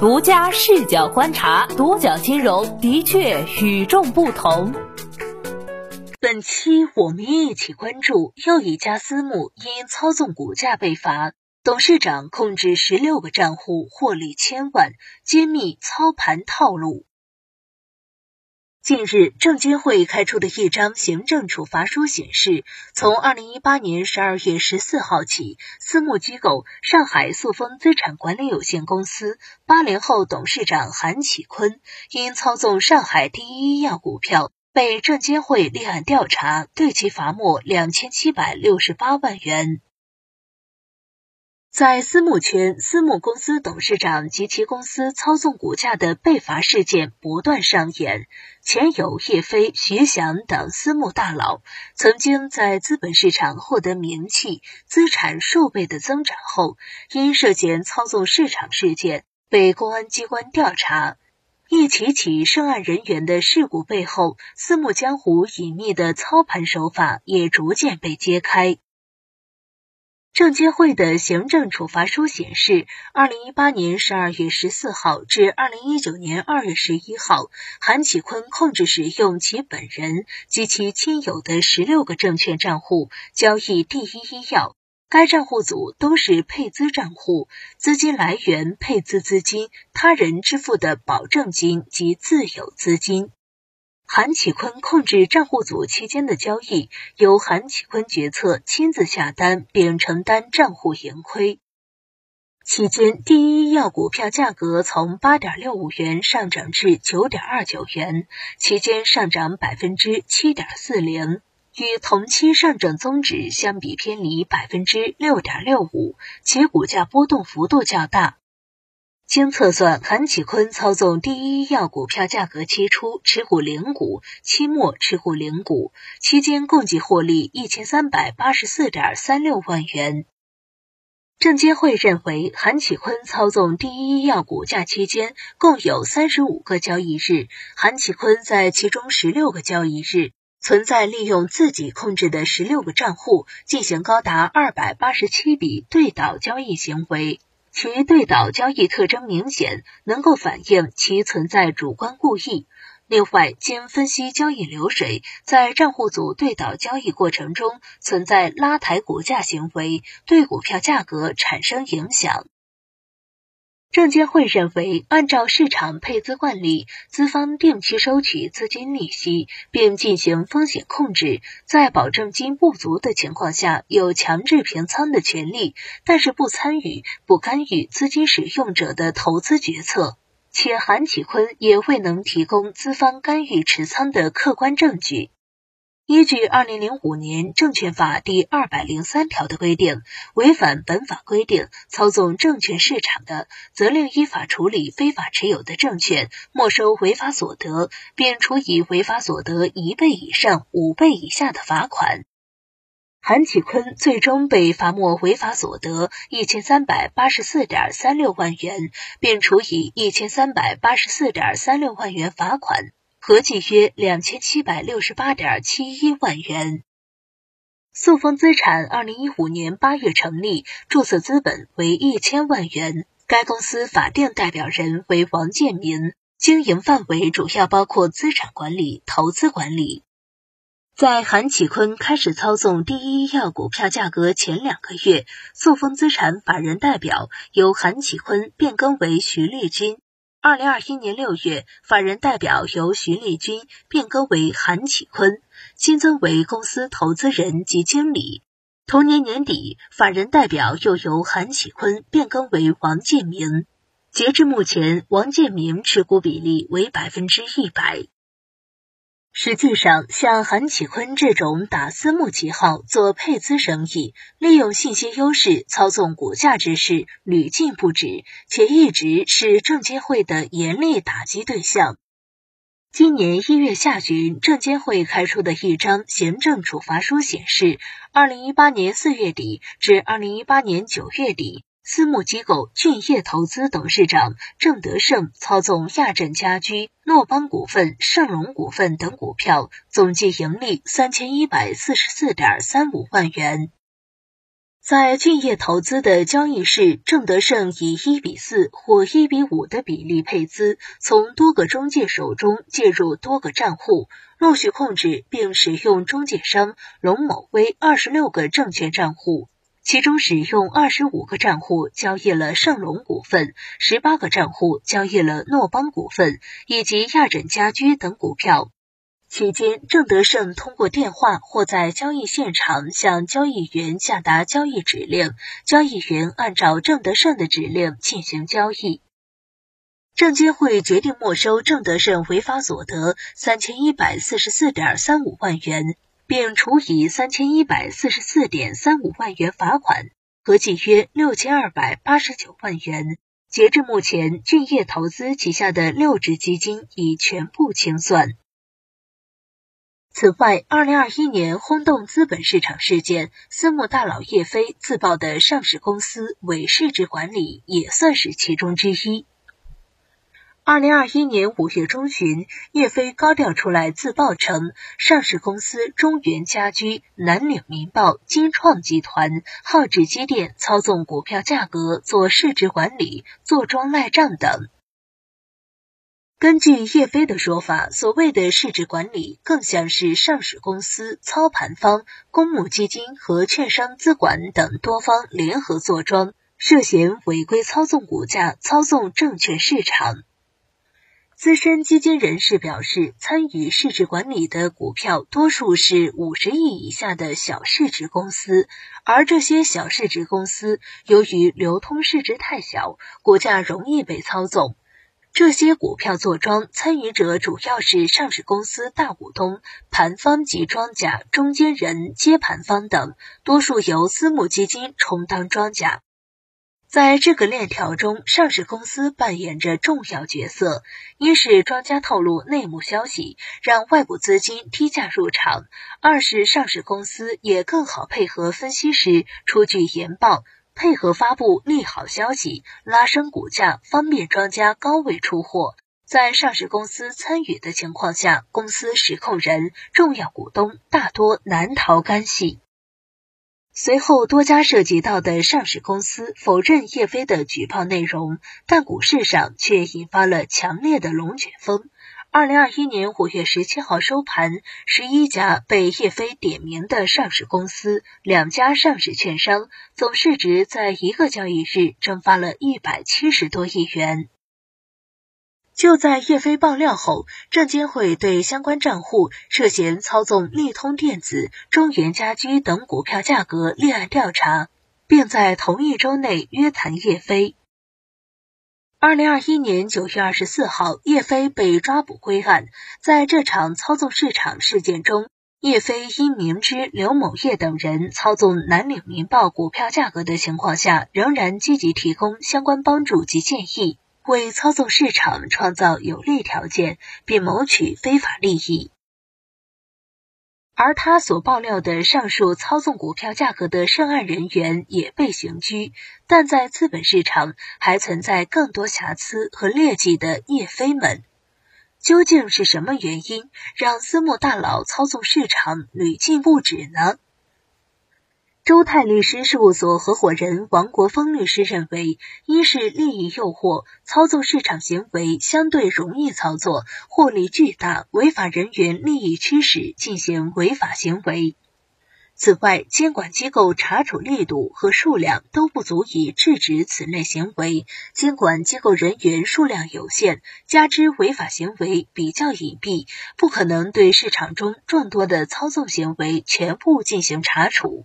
独家视角观察，独角金融的确与众不同。本期我们一起关注又一家私募因操纵股价被罚，董事长控制十六个账户获利千万，揭秘操盘套路。近日，证监会开出的一张行政处罚书显示，从二零一八年十二月十四号起，私募机构上海速丰资产管理有限公司八零后董事长韩启坤因操纵上海第一医药股票，被证监会立案调查，对其罚没两千七百六十八万元。在私募圈，私募公司董事长及其公司操纵股价的被罚事件不断上演。前有叶飞、徐翔等私募大佬，曾经在资本市场获得名气、资产数倍的增长后，因涉嫌操纵市场事件被公安机关调查。一起起涉案人员的事故背后，私募江湖隐秘的操盘手法也逐渐被揭开。证监会的行政处罚书显示，二零一八年十二月十四号至二零一九年二月十一号，韩启坤控制使用其本人及其亲友的十六个证券账户交易第一医药，该账户组都是配资账户，资金来源配资资金、他人支付的保证金及自有资金。韩启坤控制账户组期间的交易，由韩启坤决策，亲自下单，并承担账户盈亏。期间，第一医药股票价格从八点六五元上涨至九点二九元，期间上涨百分之七点四零，与同期上证综指相比偏离百分之六点六五，其股价波动幅度较大。经测算，韩启坤操纵第一医药股票价格期初持股零股，期末持股零股，期间共计获利一千三百八十四点三六万元。证监会认为，韩启坤操纵第一医药股价期间共有三十五个交易日，韩启坤在其中十六个交易日存在利用自己控制的十六个账户进行高达二百八十七笔对倒交易行为。其对倒交易特征明显，能够反映其存在主观故意。另外，经分析交易流水，在账户组对倒交易过程中存在拉抬股价行为，对股票价格产生影响。证监会认为，按照市场配资惯例，资方定期收取资金利息，并进行风险控制，在保证金不足的情况下，有强制平仓的权利，但是不参与、不干预资金使用者的投资决策。且韩启坤也未能提供资方干预持仓的客观证据。依据二零零五年证券法第二百零三条的规定，违反本法规定操纵证券市场的，责令依法处理非法持有的证券，没收违法所得，并处以违法所得一倍以上五倍以下的罚款。韩启坤最终被罚没违法所得一千三百八十四点三六万元，并处以一千三百八十四点三六万元罚款。合计约两千七百六十八点七一万元。速丰资产二零一五年八月成立，注册资本为一千万元。该公司法定代表人为王建民，经营范围主要包括资产管理、投资管理。在韩启坤开始操纵第一医药股票价格前两个月，速丰资产法人代表由韩启坤变更为徐立军。二零二一年六月，法人代表由徐立军变更为韩启坤，新增为公司投资人及经理。同年年底，法人代表又由韩启坤变更为王建明。截至目前，王建明持股比例为百分之一百。实际上，像韩启坤这种打私募旗号做配资生意，利用信息优势操纵股价之事屡禁不止，且一直是证监会的严厉打击对象。今年一月下旬，证监会开出的一张行政处罚书显示，二零一八年四月底至二零一八年九月底。私募机构俊业投资董事长郑德胜操纵亚振家居、诺邦股份、盛隆股份等股票，总计盈利三千一百四十四点三五万元。在俊业投资的交易室，郑德胜以一比四或一比五的比例配资，从多个中介手中借入多个账户，陆续控制并使用中介商龙某威二十六个证券账户，其中使用二十五个账户交易了盛隆股份，十八个账户交易了诺邦股份以及亚枕家居等股票。期间，郑德胜通过电话或在交易现场向交易员下达交易指令，交易员按照郑德胜的指令进行交易。证监会决定没收郑德胜违法所得三千一百四十四点三五万元，并处以三千一百四十四点三五万元罚款，合计约六千二百八十九万元。截至目前，俊业投资旗下的六只基金已全部清算。此外，二零二一年轰动资本市场事件，私募大佬叶飞自曝的上市公司伪市值管理也算是其中之一。二零二一年五月中旬，叶飞高调出来自曝称，上市公司中原家居、南岭民报、金创集团、浩智机电操纵股票价格、做市值管理、坐庄赖账等。根据叶飞的说法，所谓的市值管理更像是上市公司操盘方、公募基金和券商资管等多方联合坐庄，涉嫌违规操纵股价、操纵证券市场。资深基金人士表示，参与市值管理的股票多数是五十亿以下的小市值公司，而这些小市值公司由于流通市值太小，股价容易被操纵。这些股票坐庄参与者主要是上市公司大股东、盘方及庄家、中间人、接盘方等，多数由私募基金充当庄家。在这个链条中，上市公司扮演着重要角色：一是庄家透露内幕消息，让外部资金低价入场；二是上市公司也更好配合分析师出具研报。配合发布利好消息，拉升股价，方便庄家高位出货。在上市公司参与的情况下，公司实控人、重要股东大多难逃干系。随后，多家涉及到的上市公司否认叶飞的举报内容，但股市上却引发了强烈的龙卷风。二零二一年五月十七号收盘，十一家被叶飞点名的上市公司，两家上市券商，总市值在一个交易日蒸发了一百七十多亿元。就在叶飞爆料后，证监会对相关账户涉嫌操纵利通电子、中原家居等股票价格立案调查，并在同一周内约谈叶飞。二零二一年九月二十四号，叶飞被抓捕归案。在这场操纵市场事件中，叶飞因明知刘某业等人操纵南岭民报股票价格的情况下，仍然积极提供相关帮助及建议，为操纵市场创造有利条件，并谋取非法利益。而他所爆料的上述操纵股票价格的涉案人员也被刑拘，但在资本市场还存在更多瑕疵和劣迹的叶飞们，究竟是什么原因让私募大佬操纵市场屡禁不止呢？周泰律师事务所合伙人王国峰律师认为，一是利益诱惑，操纵市场行为相对容易操作，获利巨大，违法人员利益驱使进行违法行为。此外，监管机构查处力度和数量都不足以制止此类行为，监管机构人员数量有限，加之违法行为比较隐蔽，不可能对市场中众多的操纵行为全部进行查处。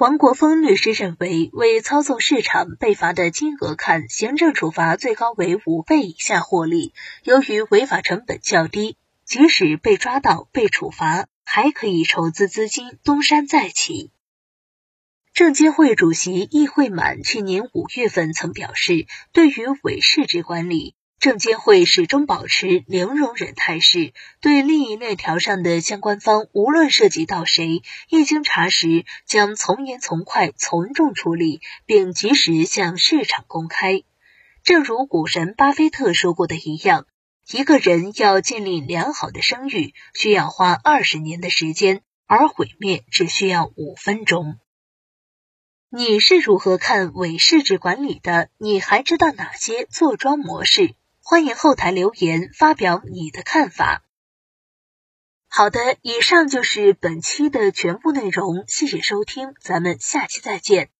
王国峰律师认为，为操纵市场被罚的金额看，行政处罚最高为五倍以下获利。由于违法成本较低，即使被抓到被处罚，还可以筹资资金东山再起。证监会主席易会满去年五月份曾表示，对于伪市值管理。证监会始终保持零容忍态势，对利益链条上的相关方，无论涉及到谁，一经查实，将从严从快从重处理，并及时向市场公开。正如股神巴菲特说过的一样，一个人要建立良好的声誉，需要花二十年的时间，而毁灭只需要五分钟。你是如何看伪市值管理的？你还知道哪些坐庄模式？欢迎后台留言发表你的看法。好的，以上就是本期的全部内容，谢谢收听，咱们下期再见。